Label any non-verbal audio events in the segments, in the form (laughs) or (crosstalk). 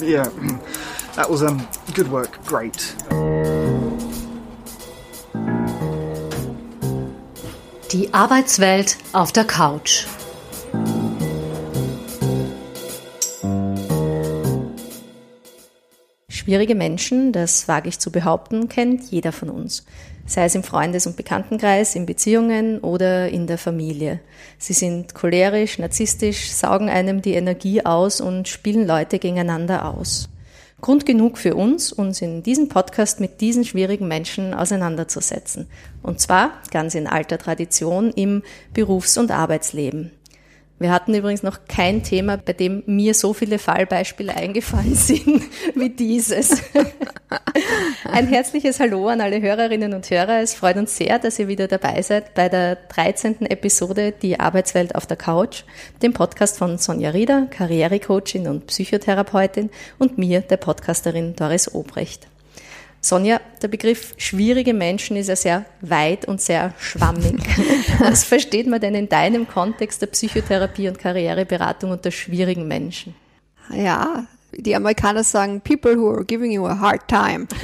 Yeah, that was um, good work. Great. Die Arbeitswelt auf der Couch. Schwierige Menschen, das wage ich zu behaupten, kennt jeder von uns. Sei es im Freundes- und Bekanntenkreis, in Beziehungen oder in der Familie. Sie sind cholerisch, narzisstisch, saugen einem die Energie aus und spielen Leute gegeneinander aus. Grund genug für uns, uns in diesem Podcast mit diesen schwierigen Menschen auseinanderzusetzen. Und zwar ganz in alter Tradition im Berufs- und Arbeitsleben. Wir hatten übrigens noch kein Thema, bei dem mir so viele Fallbeispiele eingefallen (laughs) sind wie dieses. (laughs) Ein herzliches Hallo an alle Hörerinnen und Hörer. Es freut uns sehr, dass ihr wieder dabei seid bei der 13. Episode Die Arbeitswelt auf der Couch, dem Podcast von Sonja Rieder, Karrierecoachin und Psychotherapeutin und mir, der Podcasterin Doris Obrecht. Sonja, der Begriff schwierige Menschen ist ja sehr weit und sehr schwammig. (laughs) Was versteht man denn in deinem Kontext der Psychotherapie und Karriereberatung unter schwierigen Menschen? Ja, die Amerikaner sagen people who are giving you a hard time. (laughs)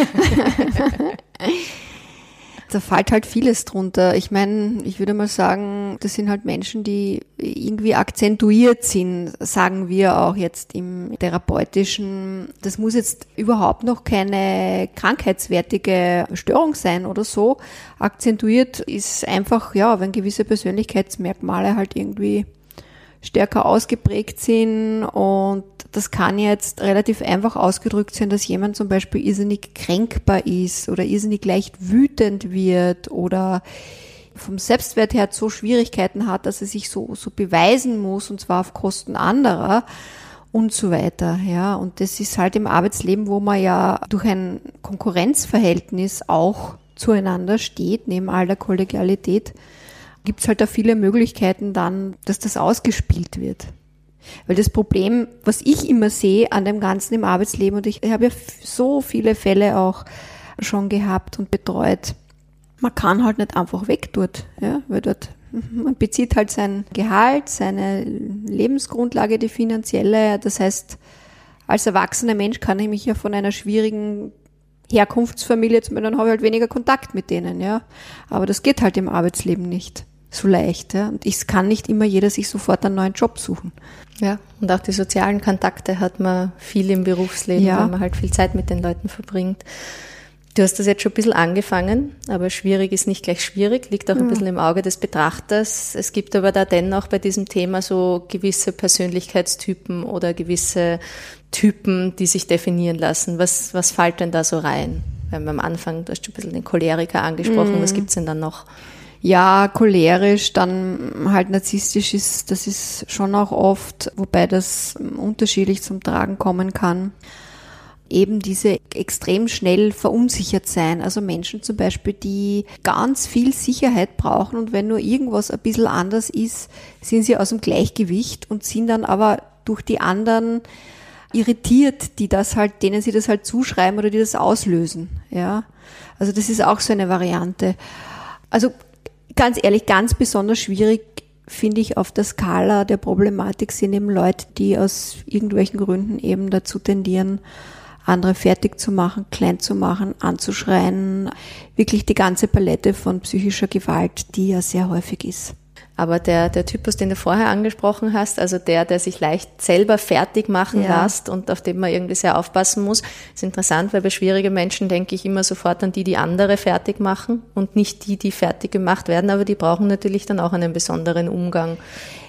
da fällt halt vieles drunter. Ich meine, ich würde mal sagen, das sind halt Menschen, die irgendwie akzentuiert sind, sagen wir auch jetzt im therapeutischen. Das muss jetzt überhaupt noch keine krankheitswertige Störung sein oder so. Akzentuiert ist einfach, ja, wenn gewisse Persönlichkeitsmerkmale halt irgendwie stärker ausgeprägt sind und das kann jetzt relativ einfach ausgedrückt sein, dass jemand zum Beispiel irrsinnig kränkbar ist oder irrsinnig leicht wütend wird oder vom Selbstwert her so Schwierigkeiten hat, dass er sich so, so beweisen muss und zwar auf Kosten anderer und so weiter, ja. Und das ist halt im Arbeitsleben, wo man ja durch ein Konkurrenzverhältnis auch zueinander steht, neben all der Kollegialität, gibt es halt da viele Möglichkeiten dann, dass das ausgespielt wird. Weil das Problem, was ich immer sehe an dem Ganzen im Arbeitsleben, und ich, habe ja so viele Fälle auch schon gehabt und betreut, man kann halt nicht einfach weg dort, ja, weil dort man bezieht halt sein Gehalt, seine Lebensgrundlage, die finanzielle. Das heißt, als erwachsener Mensch kann ich mich ja von einer schwierigen Herkunftsfamilie, dann habe ich halt weniger Kontakt mit denen, ja. Aber das geht halt im Arbeitsleben nicht so leicht. Ja? Und es kann nicht immer jeder sich sofort einen neuen Job suchen. Ja, und auch die sozialen Kontakte hat man viel im Berufsleben, ja. weil man halt viel Zeit mit den Leuten verbringt. Du hast das jetzt schon ein bisschen angefangen, aber schwierig ist nicht gleich schwierig, liegt auch ein bisschen im Auge des Betrachters. Es gibt aber da dennoch bei diesem Thema so gewisse Persönlichkeitstypen oder gewisse Typen, die sich definieren lassen. Was, was fällt denn da so rein? Wir haben am Anfang, du hast schon ein bisschen den Choleriker angesprochen, mhm. was gibt's denn dann noch? Ja, cholerisch, dann halt narzisstisch ist, das ist schon auch oft, wobei das unterschiedlich zum Tragen kommen kann. Eben diese extrem schnell verunsichert sein. Also Menschen zum Beispiel, die ganz viel Sicherheit brauchen und wenn nur irgendwas ein bisschen anders ist, sind sie aus dem Gleichgewicht und sind dann aber durch die anderen irritiert, die das halt, denen sie das halt zuschreiben oder die das auslösen. Ja. Also das ist auch so eine Variante. Also ganz ehrlich, ganz besonders schwierig finde ich auf der Skala der Problematik sind eben Leute, die aus irgendwelchen Gründen eben dazu tendieren, andere fertig zu machen, klein zu machen, anzuschreien. Wirklich die ganze Palette von psychischer Gewalt, die ja sehr häufig ist. Aber der, der Typus, den du vorher angesprochen hast, also der, der sich leicht selber fertig machen ja. lässt und auf den man irgendwie sehr aufpassen muss, ist interessant, weil bei schwierigen Menschen denke ich immer sofort an die, die andere fertig machen und nicht die, die fertig gemacht werden, aber die brauchen natürlich dann auch einen besonderen Umgang.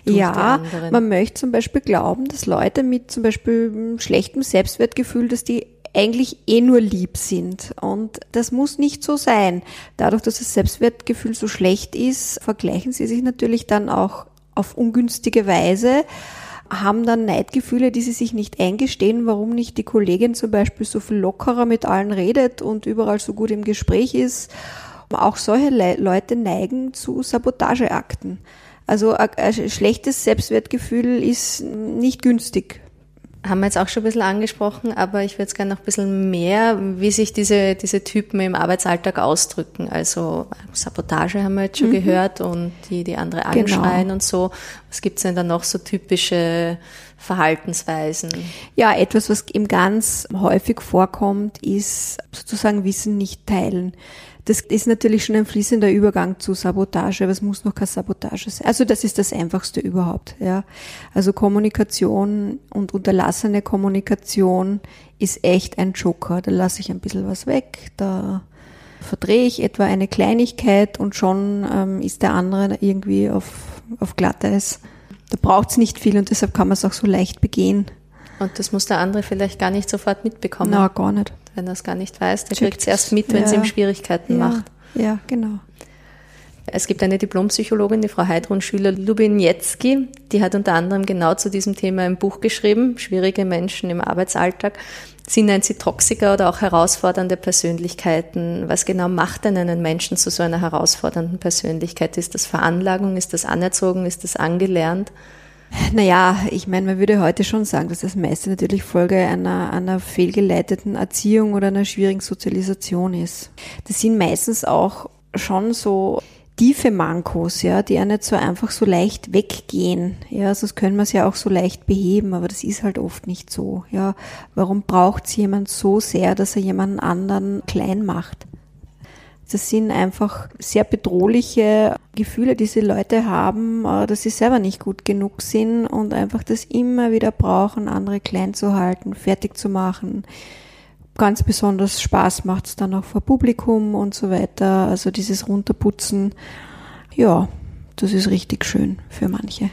Ja, man möchte zum Beispiel glauben, dass Leute mit zum Beispiel schlechtem Selbstwertgefühl, dass die eigentlich eh nur lieb sind. Und das muss nicht so sein. Dadurch, dass das Selbstwertgefühl so schlecht ist, vergleichen sie sich natürlich dann auch auf ungünstige Weise haben dann Neidgefühle, die sie sich nicht eingestehen, warum nicht die Kollegin zum Beispiel so viel lockerer mit allen redet und überall so gut im Gespräch ist. Auch solche Le Leute neigen zu Sabotageakten. Also ein schlechtes Selbstwertgefühl ist nicht günstig haben wir jetzt auch schon ein bisschen angesprochen, aber ich würde jetzt gerne noch ein bisschen mehr, wie sich diese, diese Typen im Arbeitsalltag ausdrücken. Also Sabotage haben wir jetzt schon mhm. gehört und die, die andere genau. anschreien genau. und so. Was gibt's denn da noch so typische Verhaltensweisen? Ja, etwas, was eben ganz häufig vorkommt, ist sozusagen Wissen nicht teilen. Das ist natürlich schon ein fließender Übergang zu Sabotage, aber es muss noch keine Sabotage sein. Also das ist das Einfachste überhaupt, ja. Also Kommunikation und unterlassene Kommunikation ist echt ein Joker. Da lasse ich ein bisschen was weg, da verdrehe ich etwa eine Kleinigkeit und schon ähm, ist der andere irgendwie auf, auf Glatteis. Da braucht es nicht viel und deshalb kann man es auch so leicht begehen. Und das muss der andere vielleicht gar nicht sofort mitbekommen. Na, gar nicht wenn er es gar nicht weiß. Der kriegt es erst mit, wenn es ihm Schwierigkeiten ja. macht. Ja, genau. Es gibt eine Diplompsychologin, die Frau Heidrun Schüler-Lubiniecki, die hat unter anderem genau zu diesem Thema ein Buch geschrieben, Schwierige Menschen im Arbeitsalltag. Sie nennt sie Toxiker oder auch herausfordernde Persönlichkeiten. Was genau macht denn einen Menschen zu so einer herausfordernden Persönlichkeit? Ist das Veranlagung? Ist das anerzogen? Ist das angelernt? Naja, ich meine, man würde heute schon sagen, dass das meiste natürlich Folge einer, einer fehlgeleiteten Erziehung oder einer schwierigen Sozialisation ist. Das sind meistens auch schon so tiefe Mankos, ja, die ja nicht so einfach so leicht weggehen. Ja, sonst können wir es ja auch so leicht beheben, aber das ist halt oft nicht so. Ja, warum braucht es jemand so sehr, dass er jemanden anderen klein macht? Das sind einfach sehr bedrohliche Gefühle, die diese Leute haben, äh, dass sie selber nicht gut genug sind und einfach das immer wieder brauchen, andere klein zu halten, fertig zu machen. Ganz besonders Spaß macht es dann auch vor Publikum und so weiter. Also dieses Runterputzen, ja, das ist richtig schön für manche.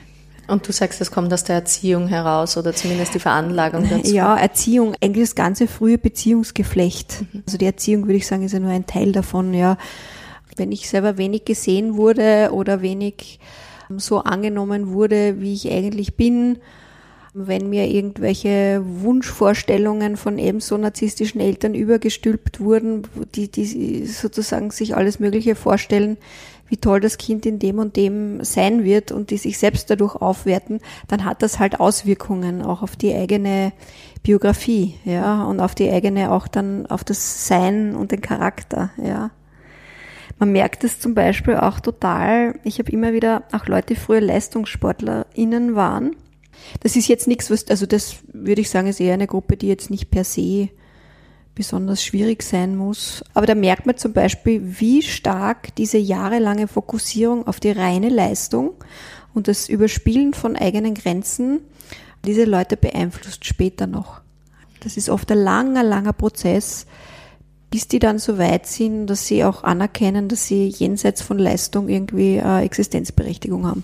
Und du sagst, das kommt aus der Erziehung heraus oder zumindest die Veranlagung dazu. Ja, Erziehung, eigentlich das ganze frühe Beziehungsgeflecht. Mhm. Also die Erziehung, würde ich sagen, ist ja nur ein Teil davon, ja. Wenn ich selber wenig gesehen wurde oder wenig ähm, so angenommen wurde, wie ich eigentlich bin, wenn mir irgendwelche Wunschvorstellungen von ebenso narzisstischen Eltern übergestülpt wurden, die, die sozusagen sich alles Mögliche vorstellen, wie toll das Kind in dem und dem sein wird und die sich selbst dadurch aufwerten, dann hat das halt Auswirkungen auch auf die eigene Biografie, ja, und auf die eigene auch dann auf das Sein und den Charakter, ja. Man merkt es zum Beispiel auch total. Ich habe immer wieder auch Leute, die früher LeistungssportlerInnen waren. Das ist jetzt nichts, was, also das würde ich sagen, ist eher eine Gruppe, die jetzt nicht per se besonders schwierig sein muss. Aber da merkt man zum Beispiel, wie stark diese jahrelange Fokussierung auf die reine Leistung und das Überspielen von eigenen Grenzen diese Leute beeinflusst später noch. Das ist oft ein langer, langer Prozess, bis die dann so weit sind, dass sie auch anerkennen, dass sie jenseits von Leistung irgendwie äh, Existenzberechtigung haben.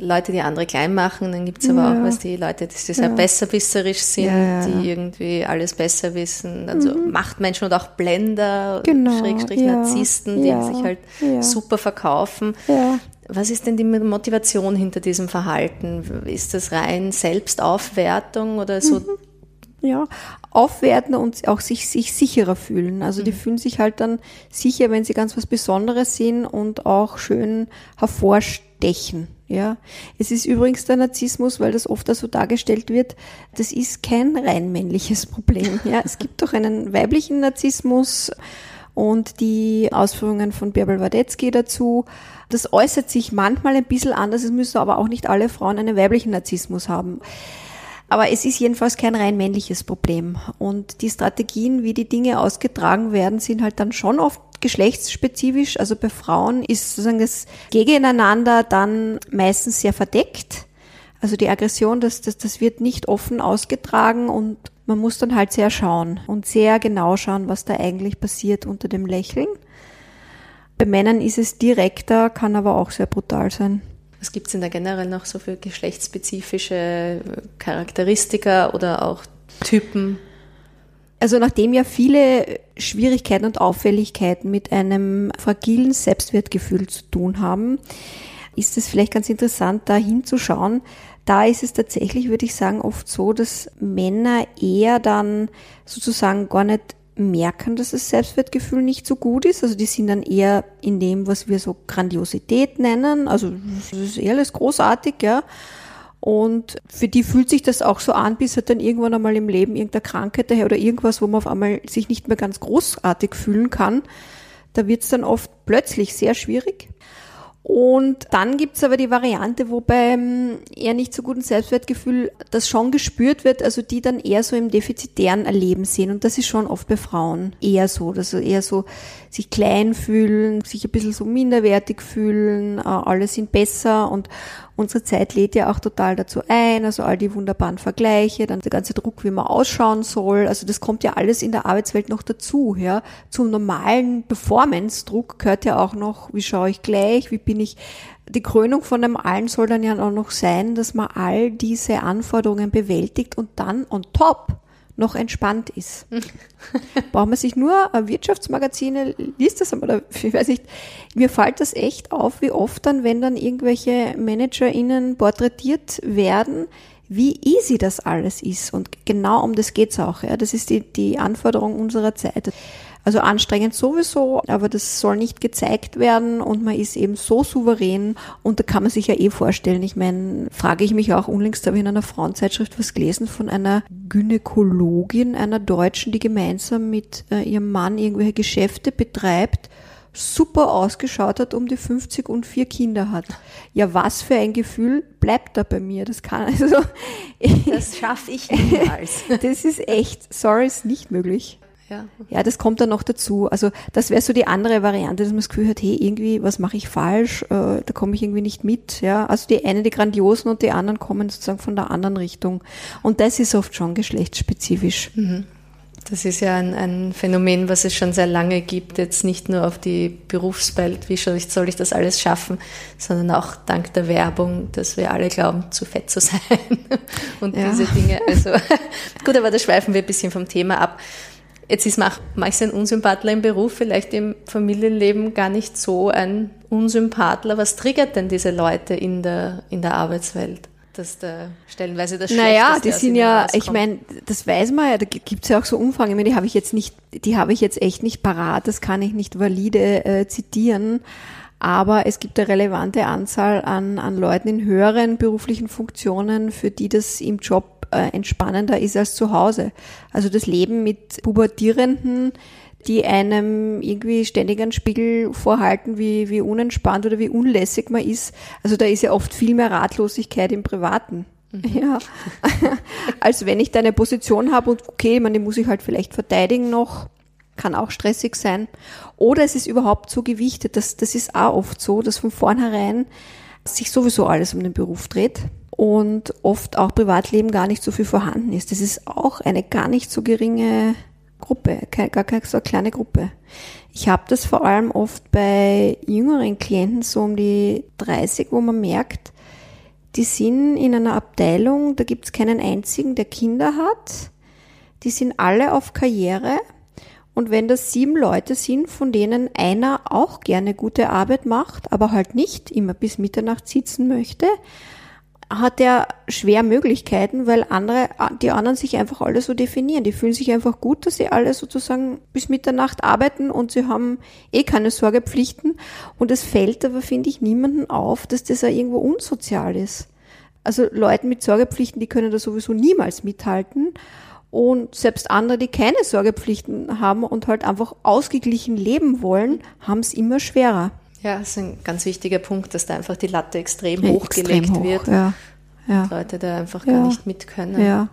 Leute, die andere klein machen, dann gibt es aber ja. auch was die Leute, die sehr ja. besserwisserisch sind, ja, die irgendwie alles besser wissen. Also mhm. Machtmenschen und auch Blender, genau. Schrägstrich Narzissten, die sich halt super verkaufen. Was ist denn die Motivation hinter diesem Verhalten? Ist das rein Selbstaufwertung oder so? Mhm. Ja, aufwerten und auch sich, sich sicherer fühlen. Also die mhm. fühlen sich halt dann sicher, wenn sie ganz was Besonderes sind und auch schön hervorstechen. Ja, es ist übrigens der Narzissmus, weil das oft so dargestellt wird, das ist kein rein männliches Problem. Ja, es gibt doch einen weiblichen Narzissmus und die Ausführungen von Bärbel Wadetzky dazu. Das äußert sich manchmal ein bisschen anders, es müssen aber auch nicht alle Frauen einen weiblichen Narzissmus haben. Aber es ist jedenfalls kein rein männliches Problem. Und die Strategien, wie die Dinge ausgetragen werden, sind halt dann schon oft geschlechtsspezifisch. Also bei Frauen ist sozusagen das Gegeneinander dann meistens sehr verdeckt. Also die Aggression, das, das, das wird nicht offen ausgetragen und man muss dann halt sehr schauen und sehr genau schauen, was da eigentlich passiert unter dem Lächeln. Bei Männern ist es direkter, kann aber auch sehr brutal sein. Was gibt es denn da generell noch so für geschlechtsspezifische Charakteristika oder auch Typen? Also nachdem ja viele Schwierigkeiten und Auffälligkeiten mit einem fragilen Selbstwertgefühl zu tun haben, ist es vielleicht ganz interessant, da hinzuschauen. Da ist es tatsächlich, würde ich sagen, oft so, dass Männer eher dann sozusagen gar nicht merken, dass das Selbstwertgefühl nicht so gut ist. Also die sind dann eher in dem, was wir so Grandiosität nennen. Also das ist eher alles großartig, ja. Und für die fühlt sich das auch so an, bis er dann irgendwann einmal im Leben irgendeine Krankheit daher oder irgendwas, wo man auf einmal sich nicht mehr ganz großartig fühlen kann. Da wird es dann oft plötzlich sehr schwierig. Und dann gibt's aber die Variante, wo beim eher nicht so guten Selbstwertgefühl das schon gespürt wird, also die dann eher so im defizitären Erleben sehen. Und das ist schon oft bei Frauen eher so, also eher so sich klein fühlen, sich ein bisschen so minderwertig fühlen, äh, alle sind besser und unsere Zeit lädt ja auch total dazu ein, also all die wunderbaren Vergleiche, dann der ganze Druck, wie man ausschauen soll, also das kommt ja alles in der Arbeitswelt noch dazu, ja. Zum normalen Performance-Druck gehört ja auch noch, wie schaue ich gleich, wie bin ich, die Krönung von dem allen soll dann ja auch noch sein, dass man all diese Anforderungen bewältigt und dann on top noch entspannt ist. (laughs) Braucht man sich nur Wirtschaftsmagazine, liest das oder (laughs) ich weiß nicht, mir fällt das echt auf, wie oft dann, wenn dann irgendwelche ManagerInnen porträtiert werden, wie easy das alles ist. Und genau um das geht's auch. Ja. Das ist die, die Anforderung unserer Zeit. Also anstrengend sowieso, aber das soll nicht gezeigt werden und man ist eben so souverän und da kann man sich ja eh vorstellen. Ich meine, frage ich mich auch, unlängst habe ich in einer Frauenzeitschrift was gelesen von einer Gynäkologin, einer Deutschen, die gemeinsam mit äh, ihrem Mann irgendwelche Geschäfte betreibt super ausgeschaut hat, um die 50 und vier Kinder hat. Ja, was für ein Gefühl bleibt da bei mir? Das kann (laughs) also. Das schaffe ich niemals. (laughs) das ist echt, sorry, ist nicht möglich. Ja. ja, das kommt dann noch dazu. Also das wäre so die andere Variante, dass man das Gefühl hat, hey, irgendwie, was mache ich falsch? Äh, da komme ich irgendwie nicht mit. Ja, also die einen, die grandiosen und die anderen kommen sozusagen von der anderen Richtung. Und das ist oft schon geschlechtsspezifisch. Mhm. Das ist ja ein, ein, Phänomen, was es schon sehr lange gibt, jetzt nicht nur auf die Berufswelt, wie soll ich, soll ich das alles schaffen, sondern auch dank der Werbung, dass wir alle glauben, zu fett zu (laughs) sein und ja. diese Dinge. Also (laughs) gut, aber da schweifen wir ein bisschen vom Thema ab. Jetzt ist manchmal ein Unsympathler im Beruf, vielleicht im Familienleben gar nicht so ein Unsympathler. Was triggert denn diese Leute in der, in der Arbeitswelt? Dass da stellenweise das Naja, die sind ja, ich meine, das weiß man ja, da gibt es ja auch so Umfragen, ich meine, die habe ich jetzt nicht, die habe ich jetzt echt nicht parat, das kann ich nicht valide äh, zitieren. Aber es gibt eine relevante Anzahl an, an Leuten in höheren beruflichen Funktionen, für die das im Job äh, entspannender ist als zu Hause. Also das Leben mit Pubertierenden, die einem irgendwie ständig einen Spiegel vorhalten, wie, wie unentspannt oder wie unlässig man ist. Also da ist ja oft viel mehr Ratlosigkeit im Privaten. Mhm. Ja, (laughs) als wenn ich da eine Position habe und okay, man, die muss ich halt vielleicht verteidigen noch, kann auch stressig sein. Oder es ist überhaupt so gewichtet, das, das ist auch oft so, dass von vornherein sich sowieso alles um den Beruf dreht und oft auch Privatleben gar nicht so viel vorhanden ist. Das ist auch eine gar nicht so geringe Gruppe, gar keine so eine kleine Gruppe. Ich habe das vor allem oft bei jüngeren Klienten, so um die 30, wo man merkt, die sind in einer Abteilung, da gibt es keinen einzigen, der Kinder hat. Die sind alle auf Karriere. Und wenn das sieben Leute sind, von denen einer auch gerne gute Arbeit macht, aber halt nicht immer bis Mitternacht sitzen möchte, hat er schwer Möglichkeiten, weil andere, die anderen sich einfach alle so definieren. Die fühlen sich einfach gut, dass sie alle sozusagen bis Mitternacht arbeiten und sie haben eh keine Sorgepflichten. Und es fällt aber, finde ich, niemanden auf, dass das ja irgendwo unsozial ist. Also Leuten mit Sorgepflichten, die können da sowieso niemals mithalten. Und selbst andere, die keine Sorgepflichten haben und halt einfach ausgeglichen leben wollen, haben es immer schwerer. Ja, das ist ein ganz wichtiger Punkt, dass da einfach die Latte extrem ja, hochgelegt extrem hoch, wird. Ja. Ja. Leute da einfach gar nicht mit können. Ja.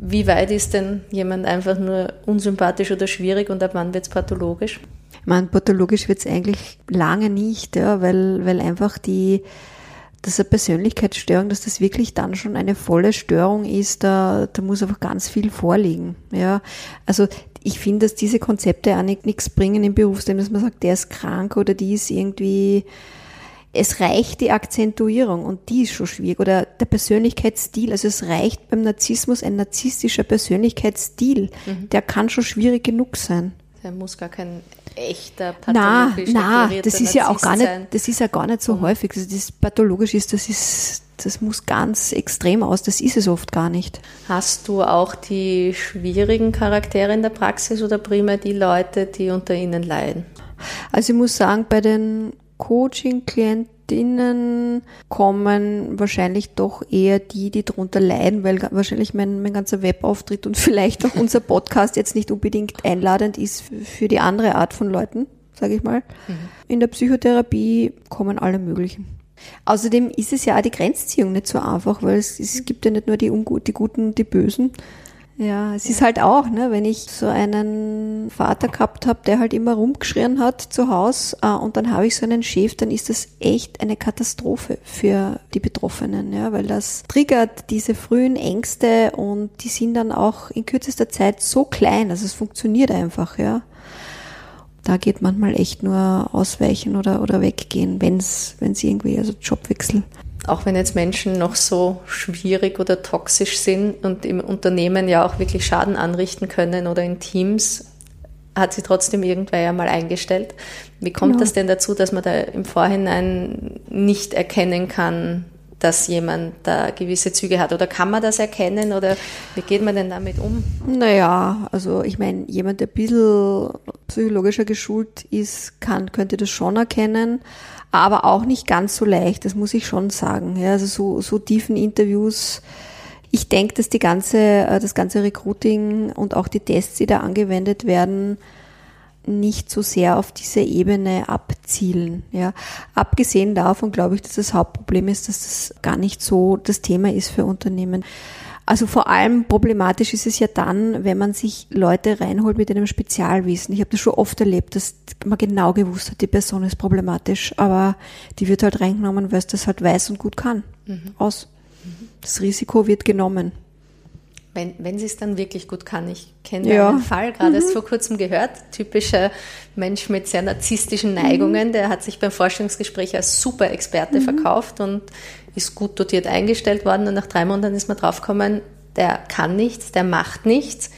Wie weit ist denn jemand einfach nur unsympathisch oder schwierig und ab wann wird es pathologisch? Ich meine, pathologisch wird es eigentlich lange nicht, ja, weil, weil einfach die, dass eine Persönlichkeitsstörung, dass das wirklich dann schon eine volle Störung ist, da, da muss einfach ganz viel vorliegen. Ja, also ich finde, dass diese Konzepte auch nichts bringen im Berufsleben, dass man sagt, der ist krank oder die ist irgendwie, es reicht die Akzentuierung und die ist schon schwierig oder der Persönlichkeitsstil. Also es reicht beim Narzissmus ein narzisstischer Persönlichkeitsstil. Mhm. Der kann schon schwierig genug sein. Der muss gar kein echter pathologisch Na, na, das ist ja auch gar nicht, das ist ja gar nicht so mhm. häufig. Also das pathologisch ist, das ist, das muss ganz extrem aus. Das ist es oft gar nicht. Hast du auch die schwierigen Charaktere in der Praxis oder primär die Leute, die unter ihnen leiden? Also ich muss sagen, bei den Coaching-Klientinnen kommen wahrscheinlich doch eher die, die darunter leiden, weil wahrscheinlich mein, mein ganzer Webauftritt und (laughs) vielleicht auch unser Podcast jetzt nicht unbedingt einladend ist für die andere Art von Leuten, sage ich mal. Mhm. In der Psychotherapie kommen alle möglichen. Außerdem ist es ja auch die Grenzziehung nicht so einfach, weil es, es gibt ja nicht nur die, Ungut, die Guten und die Bösen. Ja, es ist halt auch, ne, wenn ich so einen Vater gehabt habe, der halt immer rumgeschrien hat zu Hause äh, und dann habe ich so einen Chef, dann ist das echt eine Katastrophe für die Betroffenen, ja, weil das triggert diese frühen Ängste und die sind dann auch in kürzester Zeit so klein, also es funktioniert einfach, ja da geht manchmal echt nur ausweichen oder, oder weggehen, wenn es irgendwie, also Jobwechsel. Auch wenn jetzt Menschen noch so schwierig oder toxisch sind und im Unternehmen ja auch wirklich Schaden anrichten können oder in Teams, hat sie trotzdem irgendwer ja mal eingestellt. Wie kommt genau. das denn dazu, dass man da im Vorhinein nicht erkennen kann, dass jemand da gewisse Züge hat? Oder kann man das erkennen oder wie geht man denn damit um? Naja, also ich meine, jemand, der ein bisschen psychologischer geschult ist, kann, könnte das schon erkennen, aber auch nicht ganz so leicht, das muss ich schon sagen. Ja, also so, so tiefen Interviews, ich denke, dass die ganze, äh, das ganze Recruiting und auch die Tests, die da angewendet werden, nicht so sehr auf diese Ebene abzielen. Ja. Abgesehen davon glaube ich, dass das Hauptproblem ist, dass das gar nicht so das Thema ist für Unternehmen. Also vor allem problematisch ist es ja dann, wenn man sich Leute reinholt mit einem Spezialwissen. Ich habe das schon oft erlebt, dass man genau gewusst hat, die Person ist problematisch, aber die wird halt reingenommen, weil es das halt weiß und gut kann. Mhm. Aus. Das Risiko wird genommen. Wenn, wenn sie es dann wirklich gut kann. Ich kenne ja. einen Fall, gerade mhm. erst vor kurzem gehört, typischer Mensch mit sehr narzisstischen Neigungen, mhm. der hat sich beim Forschungsgespräch als Super-Experte mhm. verkauft und ist gut dotiert eingestellt worden und nach drei Monaten ist man draufgekommen, der kann nichts, der macht nichts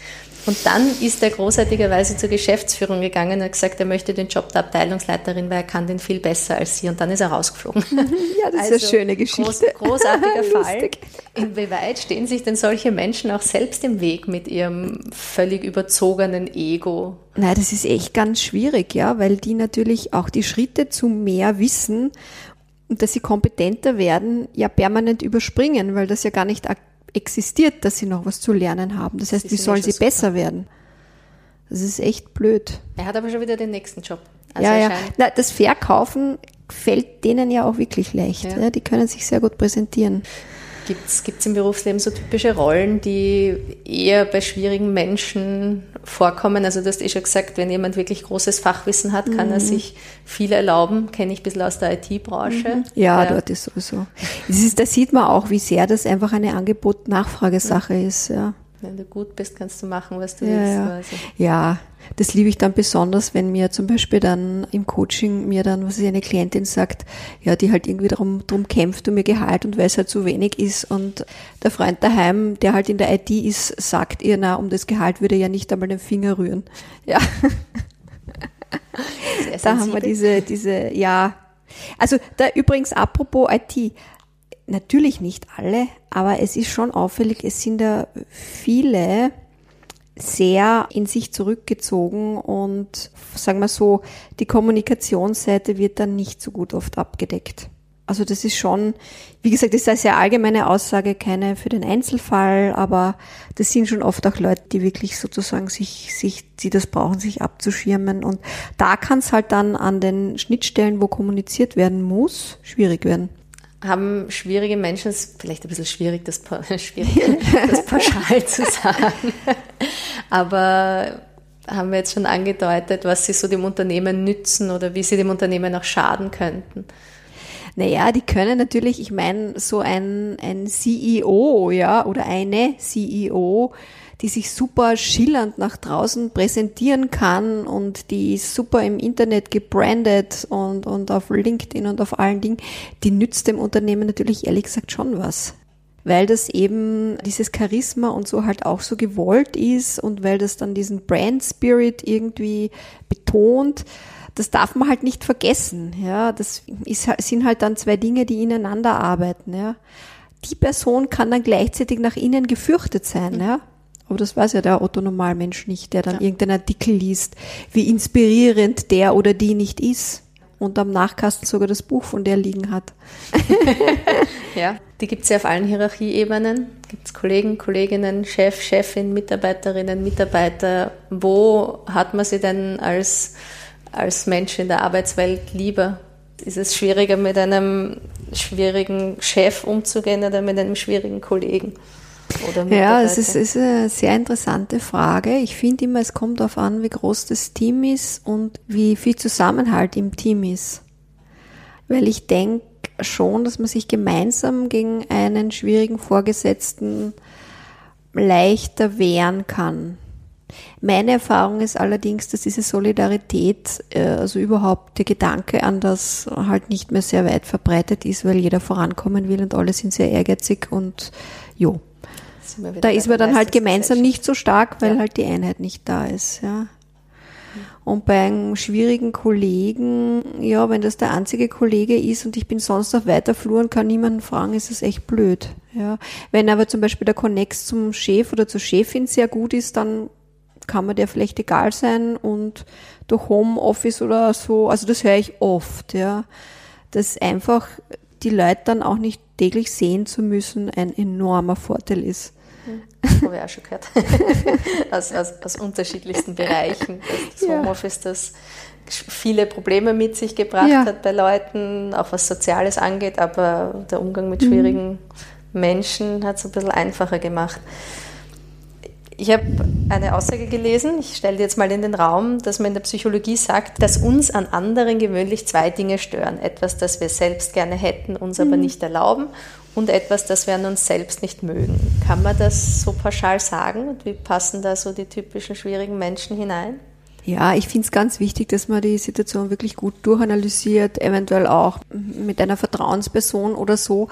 und dann ist er großartigerweise zur Geschäftsführung gegangen und hat gesagt, er möchte den Job der Abteilungsleiterin, weil er kann den viel besser als sie. Und dann ist er rausgeflogen. (laughs) Ja, das also, ist eine also schöne Geschichte. Groß, großartiger (laughs) Fall. Inwieweit stehen sich denn solche Menschen auch selbst im Weg mit ihrem völlig überzogenen Ego? Nein, das ist echt ganz schwierig, ja, weil die natürlich auch die Schritte zu mehr Wissen und dass sie kompetenter werden, ja permanent überspringen, weil das ja gar nicht existiert, dass sie noch was zu lernen haben. Das heißt, wie sollen sie super. besser werden? Das ist echt blöd. Er hat aber schon wieder den nächsten Job. Also ja, ja. Na, das Verkaufen fällt denen ja auch wirklich leicht. Ja. Ja, die können sich sehr gut präsentieren. Gibt es im Berufsleben so typische Rollen, die eher bei schwierigen Menschen vorkommen? Also du hast eh schon gesagt, wenn jemand wirklich großes Fachwissen hat, kann mhm. er sich viel erlauben. Kenne ich ein bisschen aus der IT-Branche. Mhm. Ja, ja, dort ist sowieso. Das ist, da sieht man auch, wie sehr das einfach eine Angebot-Nachfragesache ist. Ja. Wenn du gut bist, kannst du machen, was du ja, willst. Ja. Also. ja, das liebe ich dann besonders, wenn mir zum Beispiel dann im Coaching mir dann, was ich eine Klientin sagt, ja, die halt irgendwie darum, darum kämpft um ihr Gehalt und weil es halt zu wenig ist und der Freund daheim, der halt in der IT ist, sagt ihr, na, um das Gehalt würde er ja nicht einmal den Finger rühren. (laughs) Ja. da haben wir diese, diese, ja. Also da übrigens apropos IT, natürlich nicht alle, aber es ist schon auffällig, es sind da viele sehr in sich zurückgezogen und sagen wir so, die Kommunikationsseite wird dann nicht so gut oft abgedeckt. Also das ist schon, wie gesagt, das ist eine sehr allgemeine Aussage, keine für den Einzelfall, aber das sind schon oft auch Leute, die wirklich sozusagen sich, sich, die das brauchen, sich abzuschirmen. Und da kann es halt dann an den Schnittstellen, wo kommuniziert werden muss, schwierig werden haben schwierige Menschen, ist vielleicht ein bisschen schwierig, das, (laughs) schwierig, das pauschal zu sagen, (laughs) aber haben wir jetzt schon angedeutet, was sie so dem Unternehmen nützen oder wie sie dem Unternehmen auch schaden könnten? Naja, die können natürlich, ich meine, so ein, ein CEO, ja, oder eine CEO, die sich super schillernd nach draußen präsentieren kann und die ist super im Internet gebrandet und, und auf LinkedIn und auf allen Dingen, die nützt dem Unternehmen natürlich ehrlich gesagt schon was weil das eben dieses Charisma und so halt auch so gewollt ist und weil das dann diesen Brand Spirit irgendwie betont. Das darf man halt nicht vergessen, ja. Das ist, sind halt dann zwei Dinge, die ineinander arbeiten, ja. Die Person kann dann gleichzeitig nach innen gefürchtet sein, ja. Aber das weiß ja der Otto Normalmensch nicht, der dann ja. irgendeinen Artikel liest, wie inspirierend der oder die nicht ist. und am Nachkasten sogar das Buch von der liegen hat. (laughs) ja, die gibt es ja auf allen Hierarchieebenen. Gibt es Kollegen, Kolleginnen, Chef, Chefin, Mitarbeiterinnen, Mitarbeiter. Wo hat man sie denn als, als Mensch in der Arbeitswelt lieber? Ist es schwieriger, mit einem schwierigen Chef umzugehen oder mit einem schwierigen Kollegen? Ja, es ist, ist, eine sehr interessante Frage. Ich finde immer, es kommt darauf an, wie groß das Team ist und wie viel Zusammenhalt im Team ist. Weil ich denke schon, dass man sich gemeinsam gegen einen schwierigen Vorgesetzten leichter wehren kann. Meine Erfahrung ist allerdings, dass diese Solidarität, äh, also überhaupt der Gedanke an das halt nicht mehr sehr weit verbreitet ist, weil jeder vorankommen will und alle sind sehr ehrgeizig und jo. Da ist man dann halt gemeinsam nicht so stark, weil ja. halt die Einheit nicht da ist, ja. Und bei einem schwierigen Kollegen, ja, wenn das der einzige Kollege ist und ich bin sonst auf weiter Flur und kann niemanden fragen, ist das echt blöd. Ja. Wenn aber zum Beispiel der Connex zum Chef oder zur Chefin sehr gut ist, dann kann mir der vielleicht egal sein und durch Homeoffice oder so, also das höre ich oft, ja, dass einfach die Leute dann auch nicht täglich sehen zu müssen ein enormer Vorteil ist. Habe ich auch schon gehört. (laughs) aus, aus, aus unterschiedlichsten Bereichen. Dass das Homeoffice das viele Probleme mit sich gebracht ja. hat bei Leuten, auch was Soziales angeht, aber der Umgang mit schwierigen mhm. Menschen hat es ein bisschen einfacher gemacht. Ich habe eine Aussage gelesen, ich stelle jetzt mal in den Raum, dass man in der Psychologie sagt, dass uns an anderen gewöhnlich zwei Dinge stören. Etwas, das wir selbst gerne hätten, uns mhm. aber nicht erlauben und etwas, das wir an uns selbst nicht mögen. Kann man das so pauschal sagen und wie passen da so die typischen schwierigen Menschen hinein? Ja, ich finde es ganz wichtig, dass man die Situation wirklich gut durchanalysiert, eventuell auch mit einer Vertrauensperson oder so.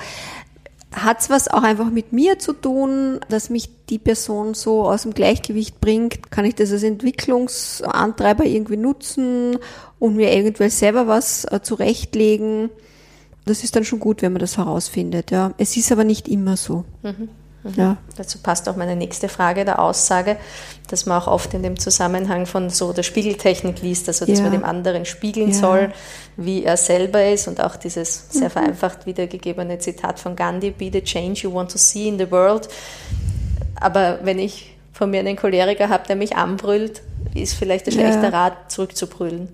Hat es was auch einfach mit mir zu tun, dass mich die Person so aus dem Gleichgewicht bringt? Kann ich das als Entwicklungsantreiber irgendwie nutzen und mir eventuell selber was äh, zurechtlegen? Das ist dann schon gut, wenn man das herausfindet. Ja. Es ist aber nicht immer so. Mhm. Mhm. Ja. Dazu passt auch meine nächste Frage der Aussage, dass man auch oft in dem Zusammenhang von so der Spiegeltechnik liest, also dass ja. man dem anderen spiegeln ja. soll, wie er selber ist und auch dieses sehr mhm. vereinfacht wiedergegebene Zitat von Gandhi, be the change you want to see in the world. Aber wenn ich von mir einen Choleriker habe, der mich anbrüllt, ist vielleicht ein schlechter ja. Rat, zurückzubrüllen.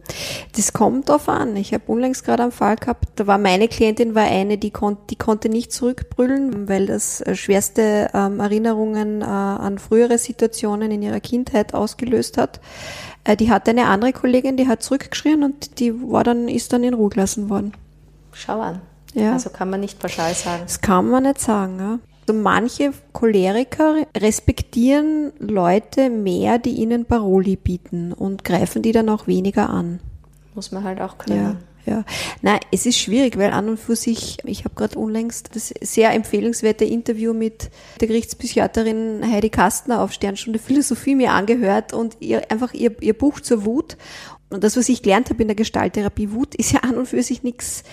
Das kommt drauf an. Ich habe unlängst gerade einen Fall gehabt, da war meine Klientin war eine, die, kon die konnte nicht zurückbrüllen, weil das äh, schwerste ähm, Erinnerungen äh, an frühere Situationen in ihrer Kindheit ausgelöst hat. Äh, die hatte eine andere Kollegin, die hat zurückgeschrien und die war dann, ist dann in Ruhe gelassen worden. Schau an. Ja. Also kann man nicht pauschal sagen. Das kann man nicht sagen, ja. So manche Choleriker respektieren Leute mehr, die ihnen Paroli bieten und greifen die dann auch weniger an. Muss man halt auch können. Ja. Ja, nein, es ist schwierig, weil an und für sich, ich habe gerade unlängst das sehr empfehlenswerte Interview mit der Gerichtspsychiaterin Heidi Kastner auf Sternstunde Philosophie mir angehört und ihr einfach ihr, ihr Buch zur Wut. Und das, was ich gelernt habe in der Gestalttherapie, Wut ist ja an und für sich nichts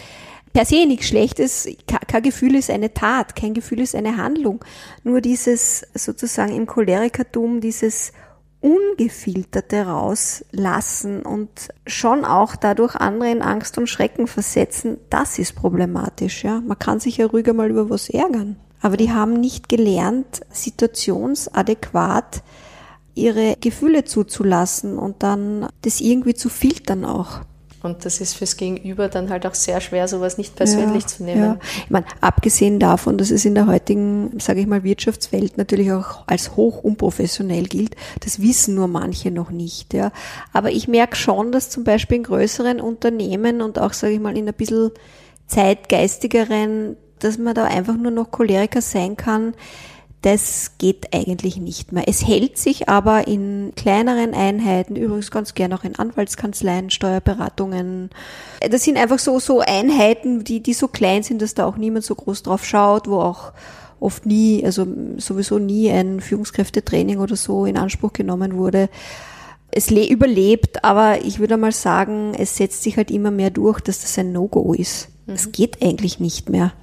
per se nichts Schlechtes. Kein Gefühl ist eine Tat, kein Gefühl ist eine Handlung. Nur dieses sozusagen im Cholerikertum, dieses ungefilterte rauslassen und schon auch dadurch andere in Angst und Schrecken versetzen, das ist problematisch, ja. Man kann sich ja ruhiger mal über was ärgern. Aber die haben nicht gelernt, situationsadäquat ihre Gefühle zuzulassen und dann das irgendwie zu filtern auch. Und das ist fürs Gegenüber dann halt auch sehr schwer, sowas nicht persönlich ja, zu nehmen. Ja. Ich meine, abgesehen davon, dass es in der heutigen, sage ich mal, Wirtschaftswelt natürlich auch als hoch unprofessionell gilt, das wissen nur manche noch nicht. Ja. Aber ich merke schon, dass zum Beispiel in größeren Unternehmen und auch, sage ich mal, in ein bisschen zeitgeistigeren, dass man da einfach nur noch Choleriker sein kann, das geht eigentlich nicht mehr. Es hält sich aber in kleineren Einheiten, übrigens ganz gern auch in Anwaltskanzleien, Steuerberatungen. Das sind einfach so, so Einheiten, die, die so klein sind, dass da auch niemand so groß drauf schaut, wo auch oft nie, also sowieso nie ein Führungskräftetraining oder so in Anspruch genommen wurde. Es überlebt, aber ich würde mal sagen, es setzt sich halt immer mehr durch, dass das ein No-Go ist. Es mhm. geht eigentlich nicht mehr.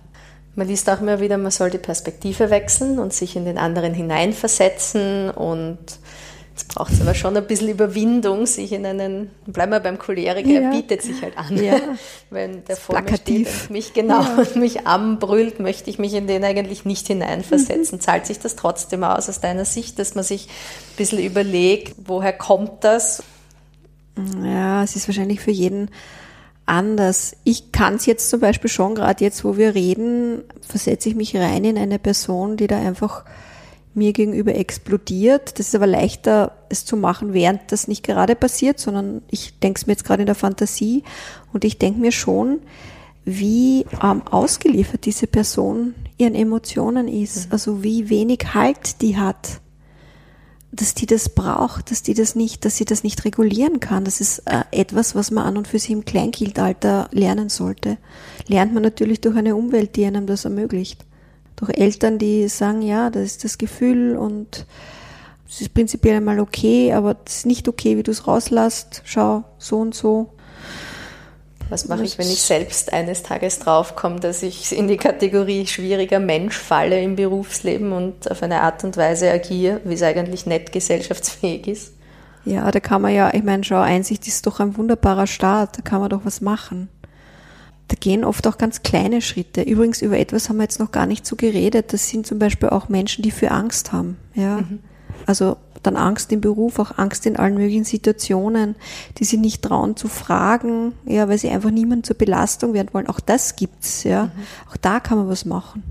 Man liest auch immer wieder, man soll die Perspektive wechseln und sich in den anderen hineinversetzen und Jetzt braucht es aber schon ein bisschen Überwindung, sich in einen, bleiben wir beim Choleriker, ja. er bietet sich halt an. Ja. (laughs) Wenn der vor mir steht und mich genau ja. und (laughs) mich anbrüllt, möchte ich mich in den eigentlich nicht hineinversetzen. Mhm. Zahlt sich das trotzdem aus aus deiner Sicht, dass man sich ein bisschen überlegt, woher kommt das? Ja, es ist wahrscheinlich für jeden anders. Ich kann es jetzt zum Beispiel schon, gerade jetzt, wo wir reden, versetze ich mich rein in eine Person, die da einfach mir gegenüber explodiert. Das ist aber leichter, es zu machen, während das nicht gerade passiert, sondern ich denke es mir jetzt gerade in der Fantasie und ich denke mir schon, wie ähm, ausgeliefert diese Person ihren Emotionen ist, mhm. also wie wenig Halt die hat, dass die das braucht, dass die das nicht, dass sie das nicht regulieren kann. Das ist äh, etwas, was man an und für sich im Kleinkindalter lernen sollte. Lernt man natürlich durch eine Umwelt, die einem das ermöglicht durch Eltern, die sagen, ja, das ist das Gefühl und es ist prinzipiell einmal okay, aber es ist nicht okay, wie du es rauslässt. Schau, so und so. Was mache ich, wenn ich selbst eines Tages draufkomme, dass ich in die Kategorie schwieriger Mensch falle im Berufsleben und auf eine Art und Weise agiere, wie es eigentlich nicht gesellschaftsfähig ist? Ja, da kann man ja, ich meine, schau, Einsicht ist doch ein wunderbarer Start, da kann man doch was machen da gehen oft auch ganz kleine Schritte. Übrigens, über etwas haben wir jetzt noch gar nicht so geredet. Das sind zum Beispiel auch Menschen, die für Angst haben. Ja. Mhm. Also dann Angst im Beruf, auch Angst in allen möglichen Situationen, die sie nicht trauen zu fragen, ja, weil sie einfach niemand zur Belastung werden wollen. Auch das gibt's, ja. Mhm. Auch da kann man was machen.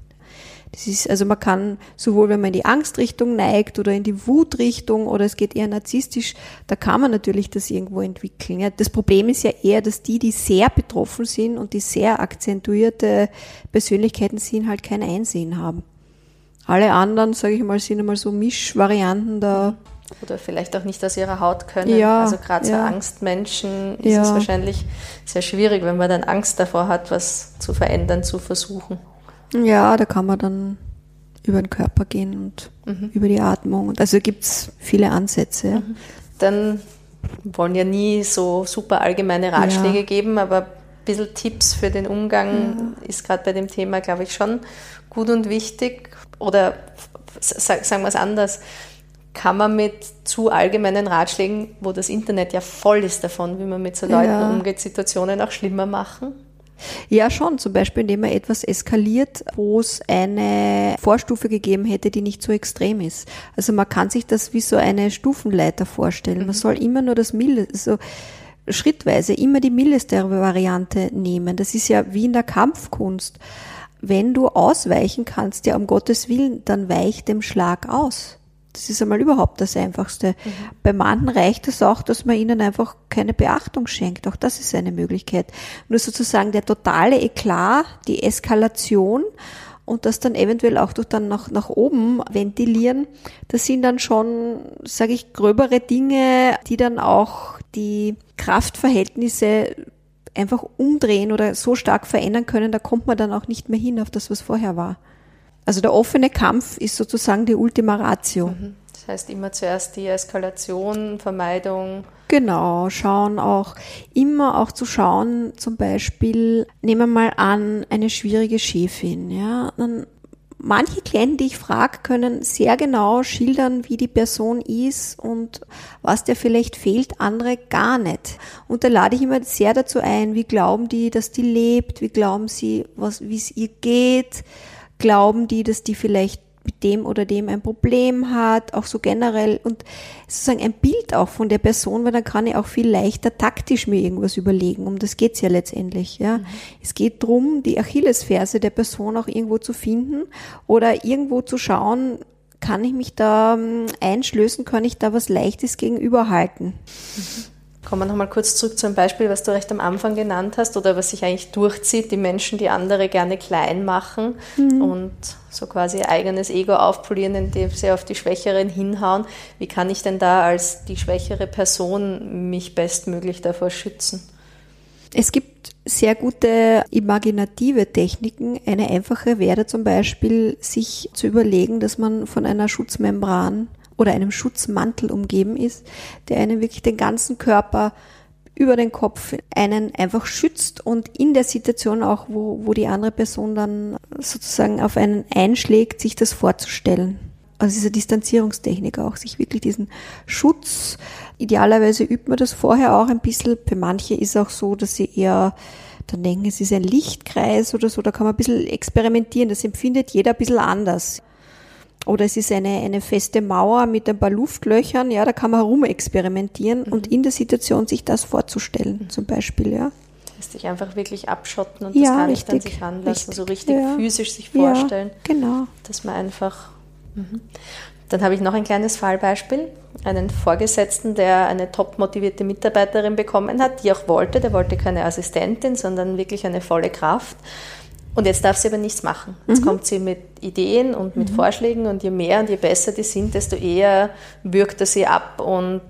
Das ist, also man kann sowohl, wenn man in die Angstrichtung neigt oder in die Wutrichtung oder es geht eher narzisstisch, da kann man natürlich das irgendwo entwickeln. Ja. Das Problem ist ja eher, dass die, die sehr betroffen sind und die sehr akzentuierte Persönlichkeiten sind, halt kein Einsehen haben. Alle anderen, sage ich mal, sind einmal so Mischvarianten da. Oder vielleicht auch nicht aus ihrer Haut können. Ja, also gerade ja. für Angstmenschen ist ja. es wahrscheinlich sehr schwierig, wenn man dann Angst davor hat, was zu verändern, zu versuchen. Ja, da kann man dann über den Körper gehen und mhm. über die Atmung. Also gibt es viele Ansätze. Mhm. Dann wollen ja nie so super allgemeine Ratschläge geben, aber bisschen Tipps für den Umgang ja. ist gerade bei dem Thema, glaube ich, schon gut und wichtig. Oder sagen wir es anders, kann man mit zu allgemeinen Ratschlägen, wo das Internet ja voll ist davon, wie man mit so Leuten ja. umgeht, Situationen auch schlimmer machen? Ja, schon. Zum Beispiel, indem man etwas eskaliert, wo es eine Vorstufe gegeben hätte, die nicht so extrem ist. Also man kann sich das wie so eine Stufenleiter vorstellen. Man mhm. soll immer nur das milde, so schrittweise immer die mildeste Variante nehmen. Das ist ja wie in der Kampfkunst. Wenn du ausweichen kannst, ja um Gottes Willen, dann weich dem Schlag aus. Das ist einmal überhaupt das Einfachste. Mhm. Bei manchen reicht es auch, dass man ihnen einfach keine Beachtung schenkt. Auch das ist eine Möglichkeit. Nur sozusagen der totale Eklat, die Eskalation und das dann eventuell auch durch dann nach, nach oben ventilieren, das sind dann schon, sage ich, gröbere Dinge, die dann auch die Kraftverhältnisse einfach umdrehen oder so stark verändern können, da kommt man dann auch nicht mehr hin auf das, was vorher war. Also der offene Kampf ist sozusagen die Ultima Ratio. Mhm. Das heißt immer zuerst die Eskalation, Vermeidung. Genau, schauen auch, immer auch zu schauen, zum Beispiel, nehmen wir mal an, eine schwierige Chefin, ja, dann manche Klienten, die ich frage, können sehr genau schildern, wie die Person ist und was der vielleicht fehlt, andere gar nicht. Und da lade ich immer sehr dazu ein, wie glauben die, dass die lebt, wie glauben sie, wie es ihr geht, glauben die, dass die vielleicht mit dem oder dem ein Problem hat, auch so generell und sozusagen ein Bild auch von der Person, weil dann kann ich auch viel leichter taktisch mir irgendwas überlegen. Um das geht's ja letztendlich. Ja. Mhm. Es geht drum, die Achillesferse der Person auch irgendwo zu finden oder irgendwo zu schauen, kann ich mich da ähm, einschlößen, kann ich da was Leichtes gegenüberhalten. Mhm. Kommen wir nochmal kurz zurück zu einem Beispiel, was du recht am Anfang genannt hast oder was sich eigentlich durchzieht, die Menschen, die andere gerne klein machen mhm. und so quasi ihr eigenes Ego aufpolieren, indem sie auf die Schwächeren hinhauen. Wie kann ich denn da als die schwächere Person mich bestmöglich davor schützen? Es gibt sehr gute imaginative Techniken. Eine einfache wäre zum Beispiel, sich zu überlegen, dass man von einer Schutzmembran oder einem Schutzmantel umgeben ist, der einen wirklich den ganzen Körper über den Kopf einen einfach schützt und in der Situation auch, wo, wo die andere Person dann sozusagen auf einen einschlägt, sich das vorzustellen. Also diese Distanzierungstechnik auch, sich wirklich diesen Schutz, idealerweise übt man das vorher auch ein bisschen. Für manche ist auch so, dass sie eher dann denken, es ist ein Lichtkreis oder so, da kann man ein bisschen experimentieren, das empfindet jeder ein bisschen anders. Oder es ist eine, eine feste Mauer mit ein paar Luftlöchern, ja, da kann man herumexperimentieren mhm. und in der Situation sich das vorzustellen, zum Beispiel, ja. Sich einfach wirklich abschotten und ja, das gar nicht richtig, an sich ranlassen, richtig, so richtig ja. physisch sich vorstellen. Ja, genau. Dass man einfach. Mhm. Dann habe ich noch ein kleines Fallbeispiel. Einen Vorgesetzten, der eine top motivierte Mitarbeiterin bekommen hat, die auch wollte. Der wollte keine Assistentin, sondern wirklich eine volle Kraft. Und jetzt darf sie aber nichts machen. Jetzt mhm. kommt sie mit Ideen und mit mhm. Vorschlägen und je mehr und je besser die sind, desto eher wirkt er sie ab und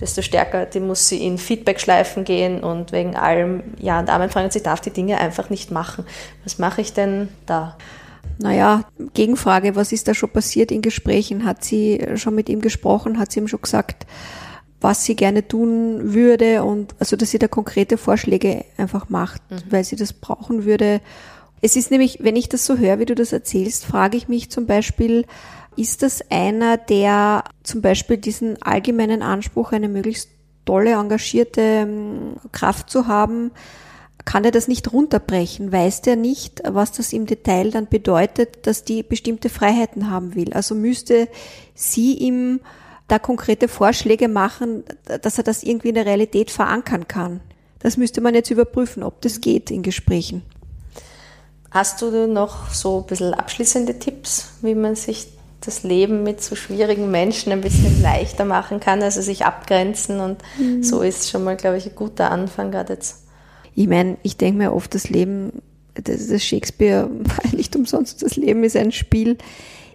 desto stärker die muss sie in Feedback-Schleifen gehen und wegen allem Ja und Amen fragen, sie darf die Dinge einfach nicht machen. Was mache ich denn da? Naja, Gegenfrage, was ist da schon passiert in Gesprächen? Hat sie schon mit ihm gesprochen? Hat sie ihm schon gesagt, was sie gerne tun würde und also, dass sie da konkrete Vorschläge einfach macht, mhm. weil sie das brauchen würde? Es ist nämlich, wenn ich das so höre, wie du das erzählst, frage ich mich zum Beispiel, ist das einer, der zum Beispiel diesen allgemeinen Anspruch, eine möglichst tolle, engagierte ähm, Kraft zu haben, kann er das nicht runterbrechen? Weiß der nicht, was das im Detail dann bedeutet, dass die bestimmte Freiheiten haben will? Also müsste sie ihm da konkrete Vorschläge machen, dass er das irgendwie in der Realität verankern kann. Das müsste man jetzt überprüfen, ob das geht in Gesprächen. Hast du noch so ein bisschen abschließende Tipps, wie man sich das Leben mit so schwierigen Menschen ein bisschen leichter machen kann, also sich abgrenzen und mhm. so ist schon mal, glaube ich, ein guter Anfang gerade jetzt. Ich meine, ich denke mir oft, das Leben, das ist Shakespeare, (laughs) nicht umsonst, das Leben ist ein Spiel.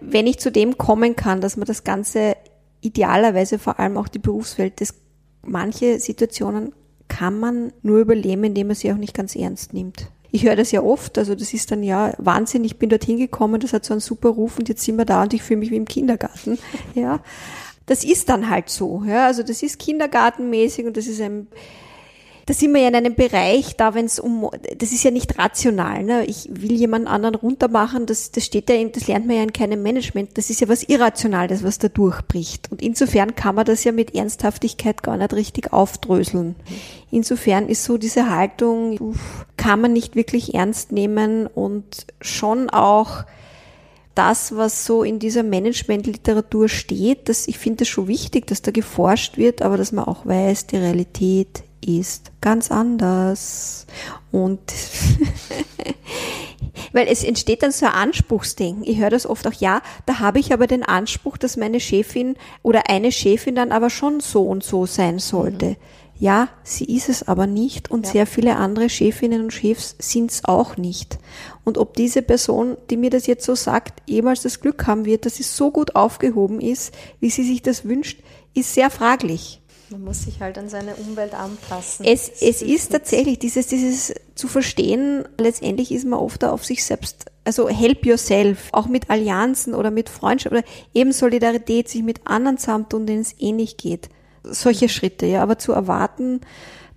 Wenn ich zu dem kommen kann, dass man das Ganze idealerweise vor allem auch die Berufswelt, das, manche Situationen kann man nur überleben, indem man sie auch nicht ganz ernst nimmt ich höre das ja oft, also das ist dann ja Wahnsinn, ich bin dorthin gekommen, das hat so einen super Ruf und jetzt sind wir da und ich fühle mich wie im Kindergarten, (laughs) ja. Das ist dann halt so, ja, also das ist kindergartenmäßig und das ist ein, da sind wir ja in einem Bereich, da wenn es um, das ist ja nicht rational, ne? ich will jemand anderen runtermachen, das, das steht ja, das lernt man ja in keinem Management, das ist ja was Irrationales, was da durchbricht. Und insofern kann man das ja mit Ernsthaftigkeit gar nicht richtig aufdröseln. Insofern ist so diese Haltung, kann man nicht wirklich ernst nehmen und schon auch das, was so in dieser Managementliteratur steht, dass ich finde es schon wichtig, dass da geforscht wird, aber dass man auch weiß, die Realität ist ganz anders. Und (laughs) weil es entsteht dann so ein Anspruchsdenken. Ich höre das oft auch, ja, da habe ich aber den Anspruch, dass meine Chefin oder eine Chefin dann aber schon so und so sein sollte. Mhm. Ja, sie ist es aber nicht und ja. sehr viele andere Chefinnen und Chefs sind es auch nicht. Und ob diese Person, die mir das jetzt so sagt, jemals das Glück haben wird, dass sie so gut aufgehoben ist, wie sie sich das wünscht, ist sehr fraglich. Man muss sich halt an seine Umwelt anpassen. Es, es ist tatsächlich dieses, dieses zu verstehen, letztendlich ist man oft auf sich selbst, also help yourself, auch mit Allianzen oder mit Freundschaft oder eben Solidarität, sich mit anderen zusammentun, denen es ähnlich eh geht. Solche Schritte, ja, aber zu erwarten,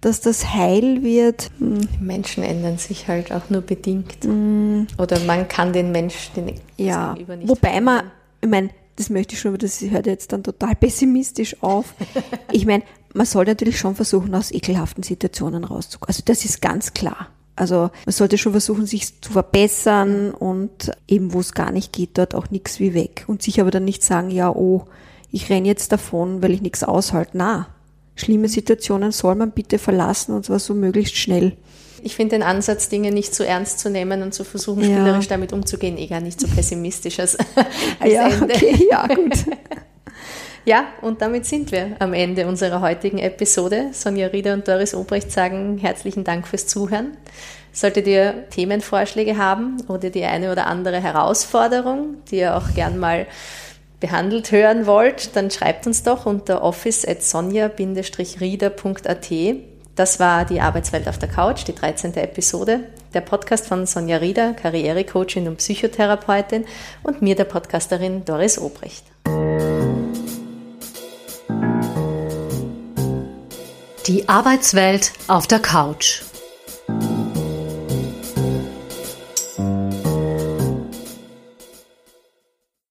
dass das heil wird. Hm. Menschen ändern sich halt auch nur bedingt. Hm. Oder man kann den Menschen den ja. nicht Wobei man, ich meine, das möchte ich schon, aber das hört jetzt dann total pessimistisch auf. (laughs) Ich meine, man soll natürlich schon versuchen, aus ekelhaften Situationen rauszukommen. Also das ist ganz klar. Also man sollte schon versuchen, sich zu verbessern und eben, wo es gar nicht geht, dort auch nichts wie weg. Und sich aber dann nicht sagen, ja, oh, ich renne jetzt davon, weil ich nichts aushalte. Na, schlimme Situationen soll man bitte verlassen und zwar so möglichst schnell. Ich finde den Ansatz, Dinge nicht zu ernst zu nehmen und zu versuchen, ja. spielerisch damit umzugehen, eh gar nicht so pessimistisch als, (laughs) als ja, Ende. Okay, ja, gut. (laughs) ja, und damit sind wir am Ende unserer heutigen Episode. Sonja Rieder und Doris Obrecht sagen herzlichen Dank fürs Zuhören. Solltet ihr Themenvorschläge haben oder die eine oder andere Herausforderung, die ihr auch gern mal behandelt hören wollt, dann schreibt uns doch unter office at sonja-rieder.at. Das war die Arbeitswelt auf der Couch, die 13. Episode. Der Podcast von Sonja Rieder, Karrierecoachin und Psychotherapeutin und mir, der Podcasterin Doris Obrecht. Die Arbeitswelt auf der Couch.